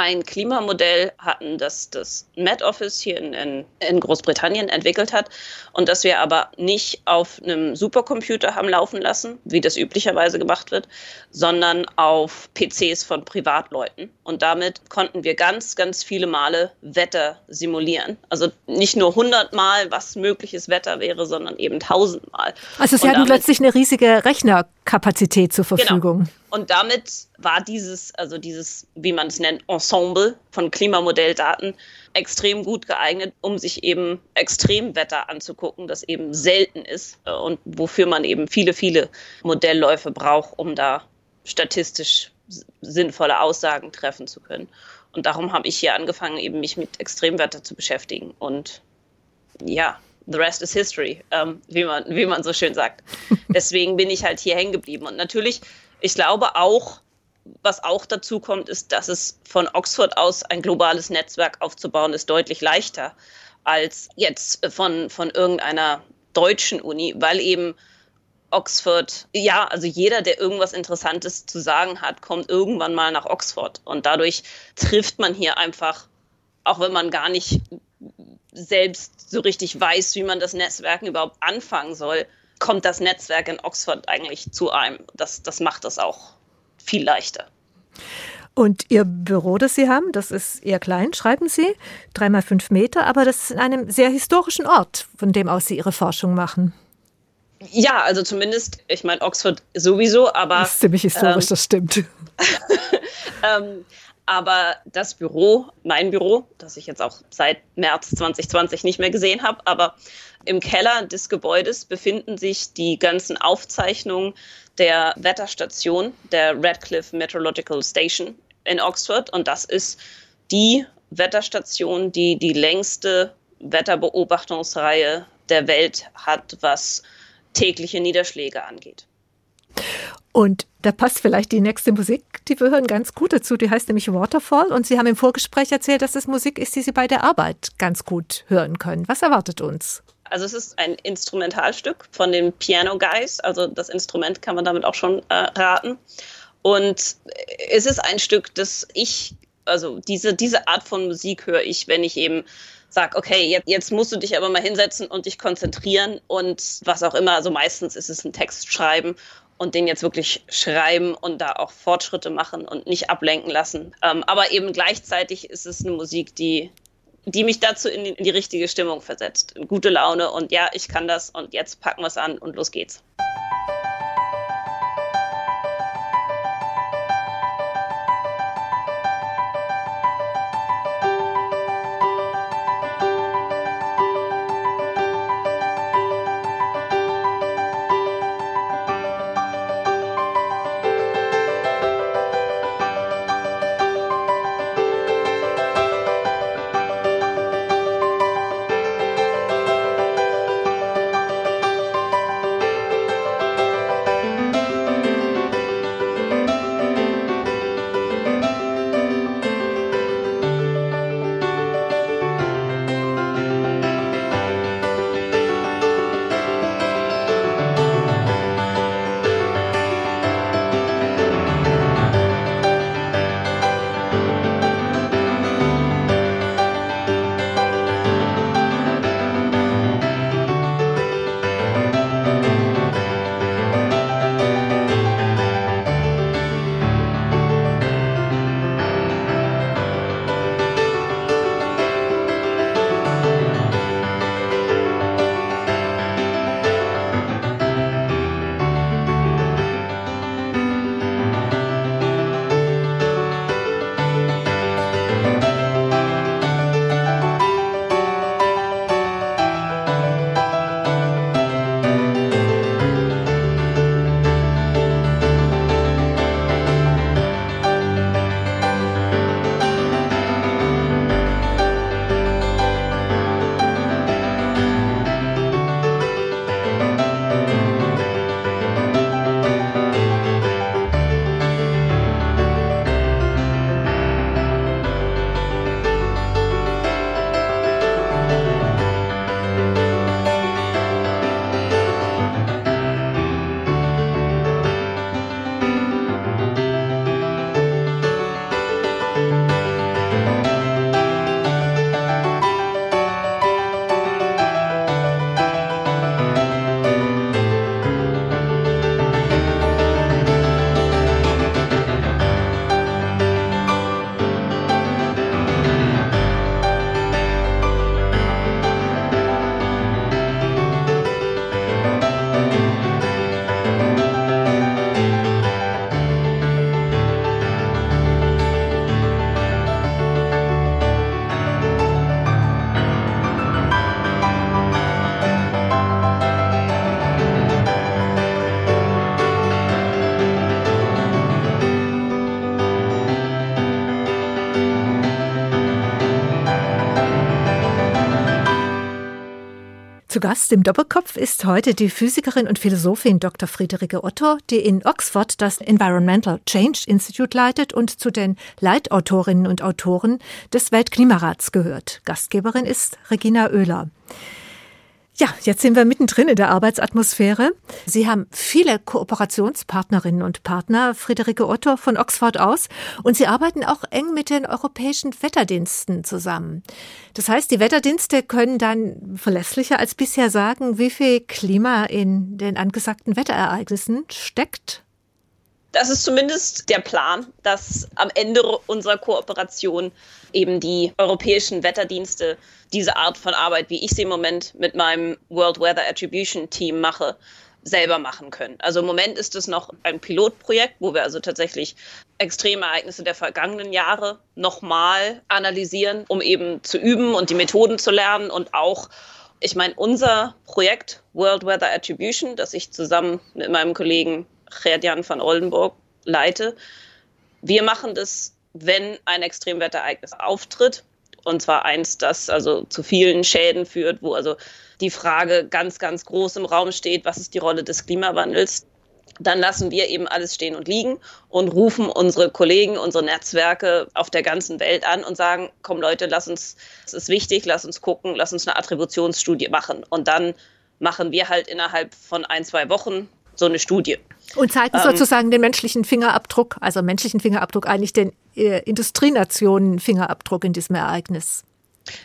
ein Klimamodell hatten, das das Met Office hier in, in, in, Großbritannien entwickelt hat und das wir aber nicht auf einem Supercomputer haben laufen lassen, wie das üblicherweise gemacht wird, sondern auf PCs von Privatleuten. Und damit konnten wir ganz, ganz viele Male Wetter simulieren. Also nicht nur 100 Mal, was mögliches Wetter wäre, sondern eben 1000 Mal. Also Sie hatten plötzlich eine riesige Rechnerkapazität zur genau. Verfügung. Genau. Und damit war dieses, also dieses, wie man es nennt, Ensemble von Klimamodelldaten extrem gut geeignet, um sich eben Extremwetter anzugucken, das eben selten ist äh, und wofür man eben viele, viele Modellläufe braucht, um da statistisch sinnvolle Aussagen treffen zu können. Und darum habe ich hier angefangen, eben mich mit Extremwetter zu beschäftigen. Und ja, the rest is history, ähm, wie, man, wie man so schön sagt. Deswegen bin ich halt hier hängen geblieben. Und natürlich ich glaube auch, was auch dazu kommt, ist, dass es von Oxford aus ein globales Netzwerk aufzubauen ist deutlich leichter als jetzt von, von irgendeiner deutschen Uni, weil eben Oxford, ja, also jeder, der irgendwas Interessantes zu sagen hat, kommt irgendwann mal nach Oxford. Und dadurch trifft man hier einfach, auch wenn man gar nicht selbst so richtig weiß, wie man das Netzwerken überhaupt anfangen soll, kommt das Netzwerk in Oxford eigentlich zu einem. Das, das macht das auch viel leichter. Und Ihr Büro, das Sie haben, das ist eher klein, schreiben Sie, dreimal fünf Meter, aber das ist in einem sehr historischen Ort, von dem aus Sie Ihre Forschung machen. Ja, also zumindest, ich meine, Oxford sowieso, aber. Das ist ziemlich historisch, ähm, das stimmt. ähm, aber das Büro, mein Büro, das ich jetzt auch seit März 2020 nicht mehr gesehen habe, aber im Keller des Gebäudes befinden sich die ganzen Aufzeichnungen der Wetterstation, der Radcliffe Meteorological Station in Oxford. Und das ist die Wetterstation, die die längste Wetterbeobachtungsreihe der Welt hat, was tägliche Niederschläge angeht. Und da passt vielleicht die nächste Musik, die wir hören, ganz gut dazu. Die heißt nämlich Waterfall. Und Sie haben im Vorgespräch erzählt, dass das Musik ist, die Sie bei der Arbeit ganz gut hören können. Was erwartet uns? Also es ist ein Instrumentalstück von den Piano Guys, also das Instrument kann man damit auch schon äh, raten. Und es ist ein Stück, das ich, also diese, diese Art von Musik höre ich, wenn ich eben sage, okay, jetzt, jetzt musst du dich aber mal hinsetzen und dich konzentrieren und was auch immer. Also meistens ist es ein Text schreiben und den jetzt wirklich schreiben und da auch Fortschritte machen und nicht ablenken lassen. Ähm, aber eben gleichzeitig ist es eine Musik, die die mich dazu in die, in die richtige Stimmung versetzt. Gute Laune und ja, ich kann das und jetzt packen wir es an und los geht's. Zu Gast im Doppelkopf ist heute die Physikerin und Philosophin Dr. Friederike Otto, die in Oxford das Environmental Change Institute leitet und zu den Leitautorinnen und Autoren des Weltklimarats gehört. Gastgeberin ist Regina Oehler. Ja, jetzt sind wir mittendrin in der Arbeitsatmosphäre. Sie haben viele Kooperationspartnerinnen und Partner, Friederike Otto von Oxford aus, und Sie arbeiten auch eng mit den europäischen Wetterdiensten zusammen. Das heißt, die Wetterdienste können dann verlässlicher als bisher sagen, wie viel Klima in den angesagten Wetterereignissen steckt. Das ist zumindest der Plan, dass am Ende unserer Kooperation eben die europäischen Wetterdienste diese Art von Arbeit, wie ich sie im Moment mit meinem World Weather Attribution Team mache, selber machen können. Also im Moment ist es noch ein Pilotprojekt, wo wir also tatsächlich Extremereignisse der vergangenen Jahre nochmal analysieren, um eben zu üben und die Methoden zu lernen und auch ich meine, unser Projekt World Weather Attribution, das ich zusammen mit meinem Kollegen Gerd-Jan van Oldenburg leite, wir machen das wenn ein Extremwetterereignis auftritt. Und zwar eins, das also zu vielen Schäden führt, wo also die Frage ganz, ganz groß im Raum steht, was ist die Rolle des Klimawandels? Dann lassen wir eben alles stehen und liegen und rufen unsere Kollegen, unsere Netzwerke auf der ganzen Welt an und sagen, komm Leute, lass uns, es ist wichtig, lass uns gucken, lass uns eine Attributionsstudie machen. Und dann machen wir halt innerhalb von ein, zwei Wochen so eine Studie. Und zeigen ähm, sozusagen den menschlichen Fingerabdruck, also menschlichen Fingerabdruck, eigentlich den äh, Industrienationen Fingerabdruck in diesem Ereignis.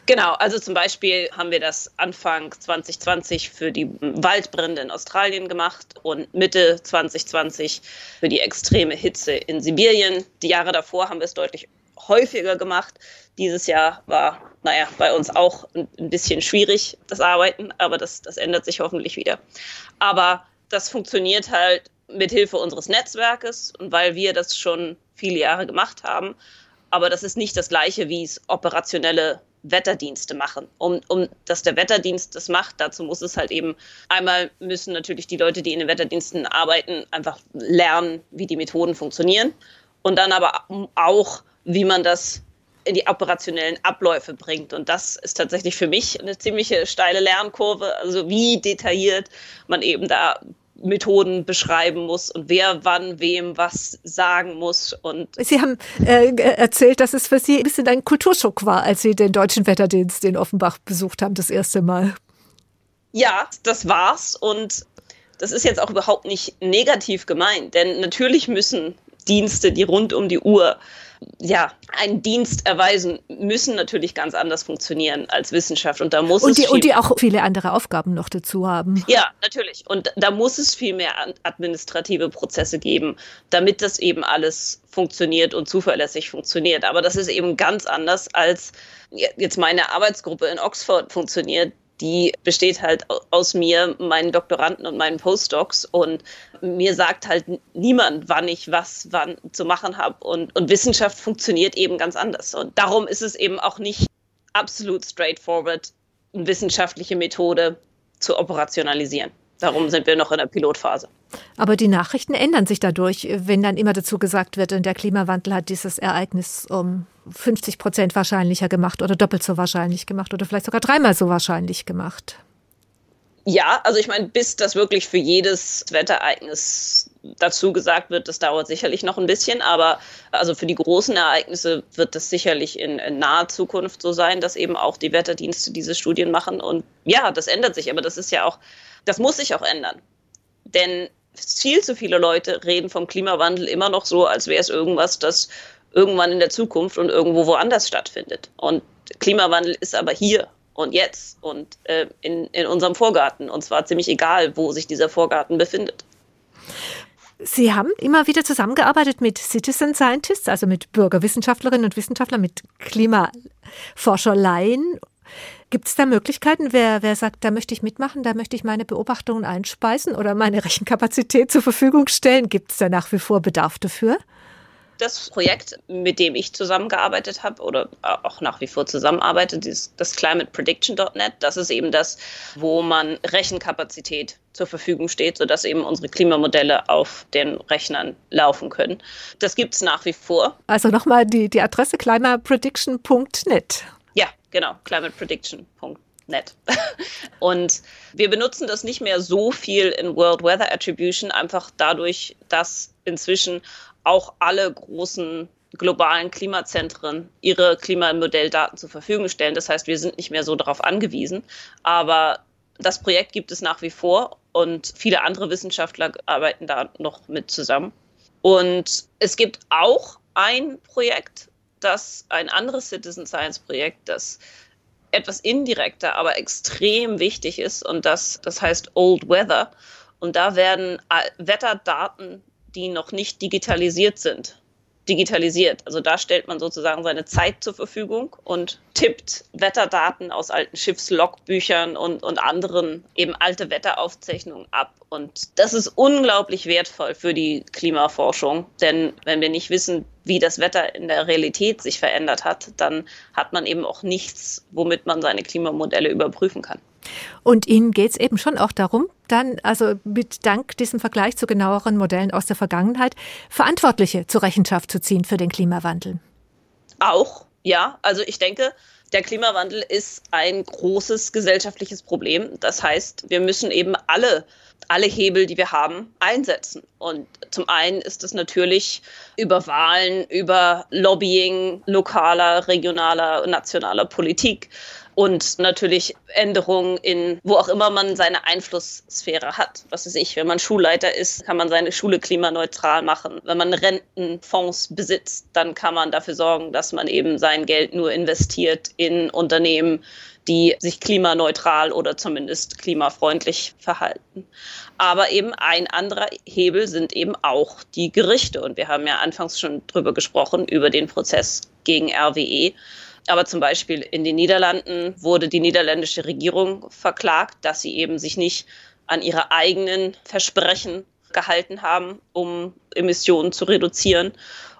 Genau, also zum Beispiel haben wir das Anfang 2020 für die Waldbrände in Australien gemacht und Mitte 2020 für die extreme Hitze in Sibirien. Die Jahre davor haben wir es deutlich häufiger gemacht. Dieses Jahr war, naja, bei uns auch ein bisschen schwierig, das Arbeiten, aber das, das ändert sich hoffentlich wieder. Aber das funktioniert halt mit Hilfe unseres Netzwerkes und weil wir das schon viele Jahre gemacht haben. Aber das ist nicht das Gleiche, wie es operationelle Wetterdienste machen. Um, um dass der Wetterdienst das macht, dazu muss es halt eben einmal müssen natürlich die Leute, die in den Wetterdiensten arbeiten, einfach lernen, wie die Methoden funktionieren. Und dann aber auch, wie man das in die operationellen Abläufe bringt. Und das ist tatsächlich für mich eine ziemliche steile Lernkurve, also wie detailliert man eben da Methoden beschreiben muss und wer wann wem was sagen muss. Und Sie haben äh, erzählt, dass es für Sie ein bisschen ein Kulturschock war, als Sie den Deutschen Wetterdienst in Offenbach besucht haben, das erste Mal. Ja, das war's. Und das ist jetzt auch überhaupt nicht negativ gemeint, denn natürlich müssen Dienste, die rund um die Uhr ja, einen Dienst erweisen, müssen natürlich ganz anders funktionieren als Wissenschaft. Und da muss und die, es und die auch viele andere Aufgaben noch dazu haben. Ja, natürlich. Und da muss es viel mehr administrative Prozesse geben, damit das eben alles funktioniert und zuverlässig funktioniert. Aber das ist eben ganz anders als jetzt meine Arbeitsgruppe in Oxford funktioniert die besteht halt aus mir, meinen Doktoranden und meinen Postdocs und mir sagt halt niemand, wann ich was wann zu machen habe und, und Wissenschaft funktioniert eben ganz anders und darum ist es eben auch nicht absolut straightforward, eine wissenschaftliche Methode zu operationalisieren. Darum sind wir noch in der Pilotphase. Aber die Nachrichten ändern sich dadurch, wenn dann immer dazu gesagt wird, der Klimawandel hat dieses Ereignis um 50 Prozent wahrscheinlicher gemacht oder doppelt so wahrscheinlich gemacht oder vielleicht sogar dreimal so wahrscheinlich gemacht. Ja, also ich meine, bis das wirklich für jedes Wetterereignis dazu gesagt wird, das dauert sicherlich noch ein bisschen, aber also für die großen Ereignisse wird das sicherlich in, in naher Zukunft so sein, dass eben auch die Wetterdienste diese Studien machen. Und ja, das ändert sich, aber das ist ja auch das muss sich auch ändern. Denn viel zu viele Leute reden vom Klimawandel immer noch so, als wäre es irgendwas, das irgendwann in der Zukunft und irgendwo woanders stattfindet. Und Klimawandel ist aber hier und jetzt und äh, in, in unserem Vorgarten. Und zwar ziemlich egal, wo sich dieser Vorgarten befindet. Sie haben immer wieder zusammengearbeitet mit Citizen Scientists, also mit Bürgerwissenschaftlerinnen und Wissenschaftlern, mit Klimaforscherleien Gibt es da Möglichkeiten, wer, wer sagt, da möchte ich mitmachen, da möchte ich meine Beobachtungen einspeisen oder meine Rechenkapazität zur Verfügung stellen? Gibt es da nach wie vor Bedarf dafür? Das Projekt, mit dem ich zusammengearbeitet habe oder auch nach wie vor zusammenarbeite, das climateprediction.net, das ist eben das, wo man Rechenkapazität zur Verfügung steht, sodass eben unsere Klimamodelle auf den Rechnern laufen können. Das gibt es nach wie vor. Also nochmal die, die Adresse climateprediction.net. Ja, genau, climateprediction.net. nett. Und wir benutzen das nicht mehr so viel in World Weather Attribution, einfach dadurch, dass inzwischen auch alle großen globalen Klimazentren ihre Klimamodelldaten zur Verfügung stellen. Das heißt, wir sind nicht mehr so darauf angewiesen. Aber das Projekt gibt es nach wie vor und viele andere Wissenschaftler arbeiten da noch mit zusammen. Und es gibt auch ein Projekt, das ein anderes Citizen Science Projekt, das etwas indirekter, aber extrem wichtig ist und das, das heißt Old Weather. Und da werden Wetterdaten, die noch nicht digitalisiert sind, digitalisiert. Also da stellt man sozusagen seine Zeit zur Verfügung und tippt Wetterdaten aus alten Schiffslogbüchern und, und anderen eben alte Wetteraufzeichnungen ab. Und das ist unglaublich wertvoll für die Klimaforschung, denn wenn wir nicht wissen, wie das Wetter in der Realität sich verändert hat, dann hat man eben auch nichts, womit man seine Klimamodelle überprüfen kann. Und Ihnen geht es eben schon auch darum, dann, also mit Dank diesem Vergleich zu genaueren Modellen aus der Vergangenheit, Verantwortliche zur Rechenschaft zu ziehen für den Klimawandel. Auch, ja. Also ich denke, der Klimawandel ist ein großes gesellschaftliches Problem. Das heißt, wir müssen eben alle, alle Hebel, die wir haben, einsetzen. Und zum einen ist es natürlich über Wahlen, über Lobbying lokaler, regionaler, nationaler Politik und natürlich Änderungen in, wo auch immer man seine Einflusssphäre hat. Was weiß ich, wenn man Schulleiter ist, kann man seine Schule klimaneutral machen. Wenn man Rentenfonds besitzt, dann kann man dafür sorgen, dass man eben sein Geld nur investiert in Unternehmen, die sich klimaneutral oder zumindest klimafreundlich verhalten. Aber eben ein anderer Hebel sind eben auch die Gerichte. Und wir haben ja anfangs schon drüber gesprochen, über den Prozess gegen RWE. Aber zum Beispiel in den Niederlanden wurde die niederländische Regierung verklagt, dass sie eben sich nicht an ihre eigenen Versprechen gehalten haben, um Emissionen zu reduzieren.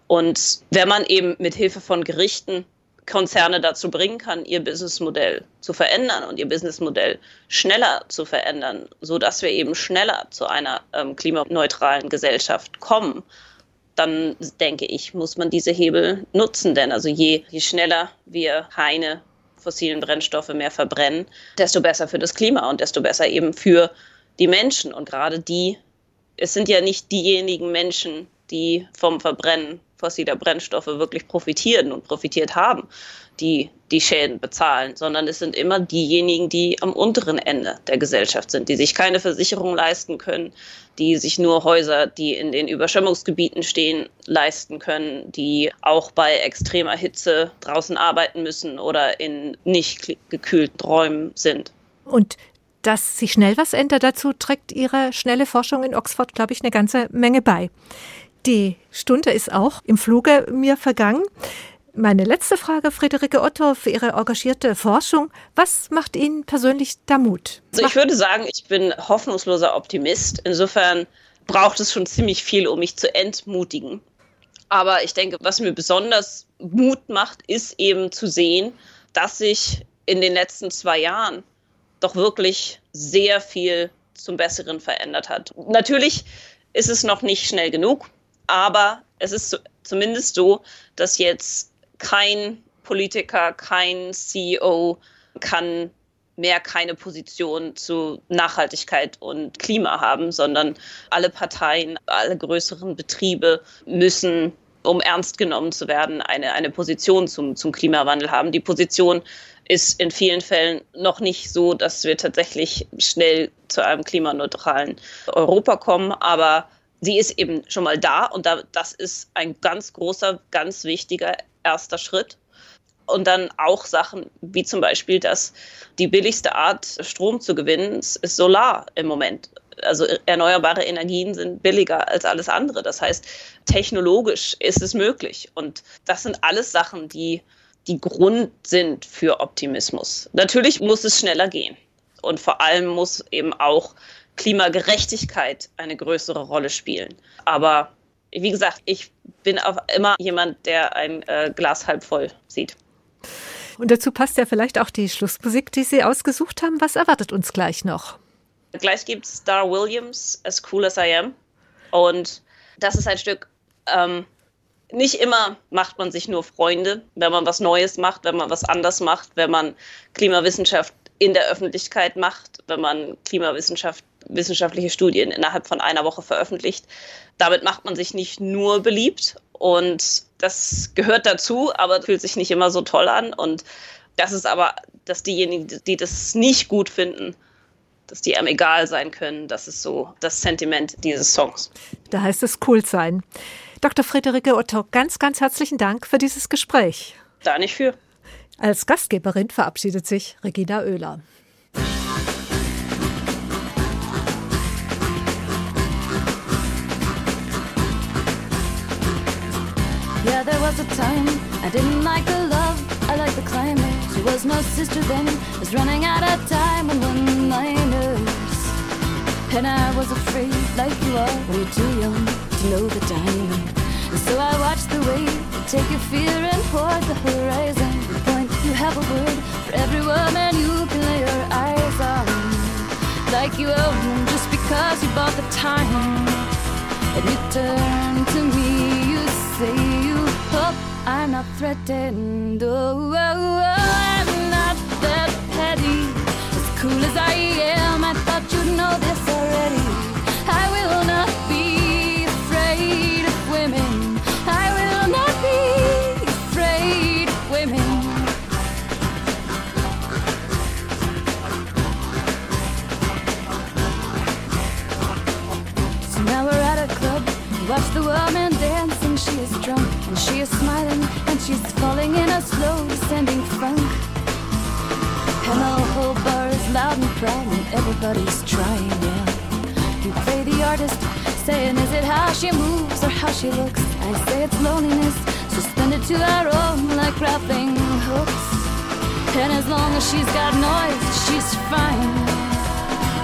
Und wenn man eben mit Hilfe von Gerichten Konzerne dazu bringen kann, ihr Businessmodell zu verändern und ihr Businessmodell schneller zu verändern, so dass wir eben schneller zu einer ähm, klimaneutralen Gesellschaft kommen, dann denke ich, muss man diese Hebel nutzen. Denn also je, je schneller wir keine fossilen Brennstoffe mehr verbrennen, desto besser für das Klima und desto besser eben für die Menschen. Und gerade die, es sind ja nicht diejenigen Menschen, die vom Verbrennen fossiler Brennstoffe wirklich profitieren und profitiert haben, die die Schäden bezahlen, sondern es sind immer diejenigen, die am unteren Ende der Gesellschaft sind, die sich keine Versicherung leisten können, die sich nur Häuser, die in den Überschwemmungsgebieten stehen, leisten können, die auch bei extremer Hitze draußen arbeiten müssen oder in nicht gekühlten Räumen sind. Und dass sich schnell was ändert, dazu trägt Ihre schnelle Forschung in Oxford, glaube ich, eine ganze Menge bei. Die Stunde ist auch im Fluge mir vergangen. Meine letzte Frage, Friederike Otto, für Ihre engagierte Forschung. Was macht Ihnen persönlich da Mut? Also ich würde sagen, ich bin hoffnungsloser Optimist. Insofern braucht es schon ziemlich viel, um mich zu entmutigen. Aber ich denke, was mir besonders Mut macht, ist eben zu sehen, dass sich in den letzten zwei Jahren doch wirklich sehr viel zum Besseren verändert hat. Natürlich ist es noch nicht schnell genug. Aber es ist zumindest so, dass jetzt kein Politiker, kein CEO kann mehr keine Position zu Nachhaltigkeit und Klima haben, sondern alle Parteien, alle größeren Betriebe müssen, um ernst genommen zu werden, eine, eine Position zum, zum Klimawandel haben. Die Position ist in vielen Fällen noch nicht so, dass wir tatsächlich schnell zu einem klimaneutralen Europa kommen, aber sie ist eben schon mal da und da, das ist ein ganz großer, ganz wichtiger erster Schritt. Und dann auch Sachen wie zum Beispiel, dass die billigste Art, Strom zu gewinnen, ist Solar im Moment. Also erneuerbare Energien sind billiger als alles andere. Das heißt, technologisch ist es möglich. Und das sind alles Sachen, die die Grund sind für Optimismus. Natürlich muss es schneller gehen. Und vor allem muss eben auch Klimagerechtigkeit eine größere Rolle spielen. Aber wie gesagt, ich bin auch immer jemand, der ein äh, Glas halb voll sieht. Und dazu passt ja vielleicht auch die Schlussmusik, die Sie ausgesucht haben. Was erwartet uns gleich noch? Gleich gibt es Star Williams, As Cool as I Am. Und das ist ein Stück, ähm, nicht immer macht man sich nur Freunde, wenn man was Neues macht, wenn man was anders macht, wenn man Klimawissenschaft in der Öffentlichkeit macht, wenn man Klimawissenschaft wissenschaftliche Studien innerhalb von einer Woche veröffentlicht. Damit macht man sich nicht nur beliebt und das gehört dazu, aber fühlt sich nicht immer so toll an. Und das ist aber, dass diejenigen, die das nicht gut finden, dass die einem egal sein können. Das ist so das Sentiment dieses Songs. Da heißt es cool sein. Dr. Friederike Otto, ganz, ganz herzlichen Dank für dieses Gespräch. Da nicht für. Als Gastgeberin verabschiedet sich Regina Oehler. Yeah, there was a time I didn't like the love, I liked the climate. She was my sister then, was running out of time and one liners. And I was afraid, like you are, when too young to know the diamond. A word for every woman you can lay your eyes on. Like you own them just because you bought the time. And you turn to me, you say you hope I'm not threatened. Oh, oh, oh, I'm not that petty. As cool as I am, I thought you'd know this already. Watch the woman dance and she is drunk and she is smiling and she's falling in a slow descending funk. And the whole bar is loud and proud and everybody's trying, yeah. You play the artist, saying is it how she moves or how she looks? I say it's loneliness, suspended to our own like grappling hooks. And as long as she's got noise, she's fine.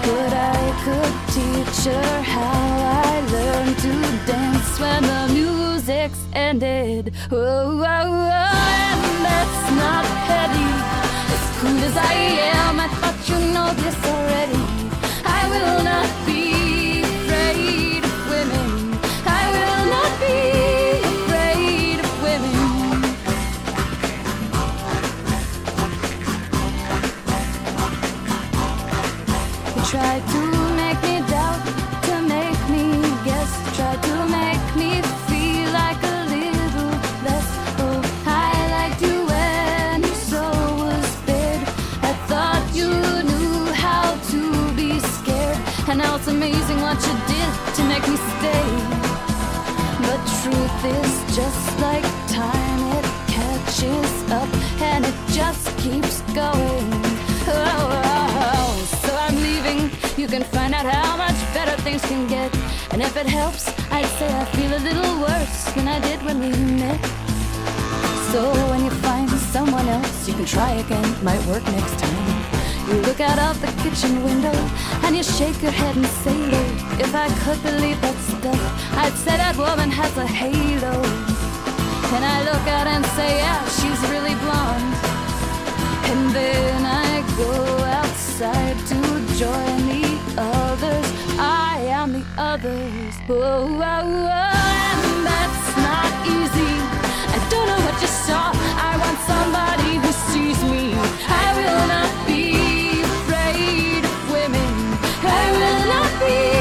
But I could teach her how I learned to dance when the music's ended. Oh, oh, oh, and that's not petty. As cool as I am, I thought you know this already. I will not Tried to make me doubt, to make me guess, tried to make me feel like a little less. Oh, I liked you when was. I thought you knew how to be scared, and now it's amazing what you did to make me stay. But truth is just like time, it catches up and it just keeps going. Can find out how much better things can get. And if it helps, I'd say I feel a little worse than I did when we met. So when you find someone else, you can try again. Might work next time. You look out of the kitchen window and you shake your head and say, if I could believe that stuff, I'd say that woman has a halo. And I look out and say, yeah, she's really blonde. And then I go outside to join the others. I am the others. Whoa, whoa, whoa. And that's not easy. I don't know what you saw. I want somebody who sees me. I will not be afraid of women. I will not be.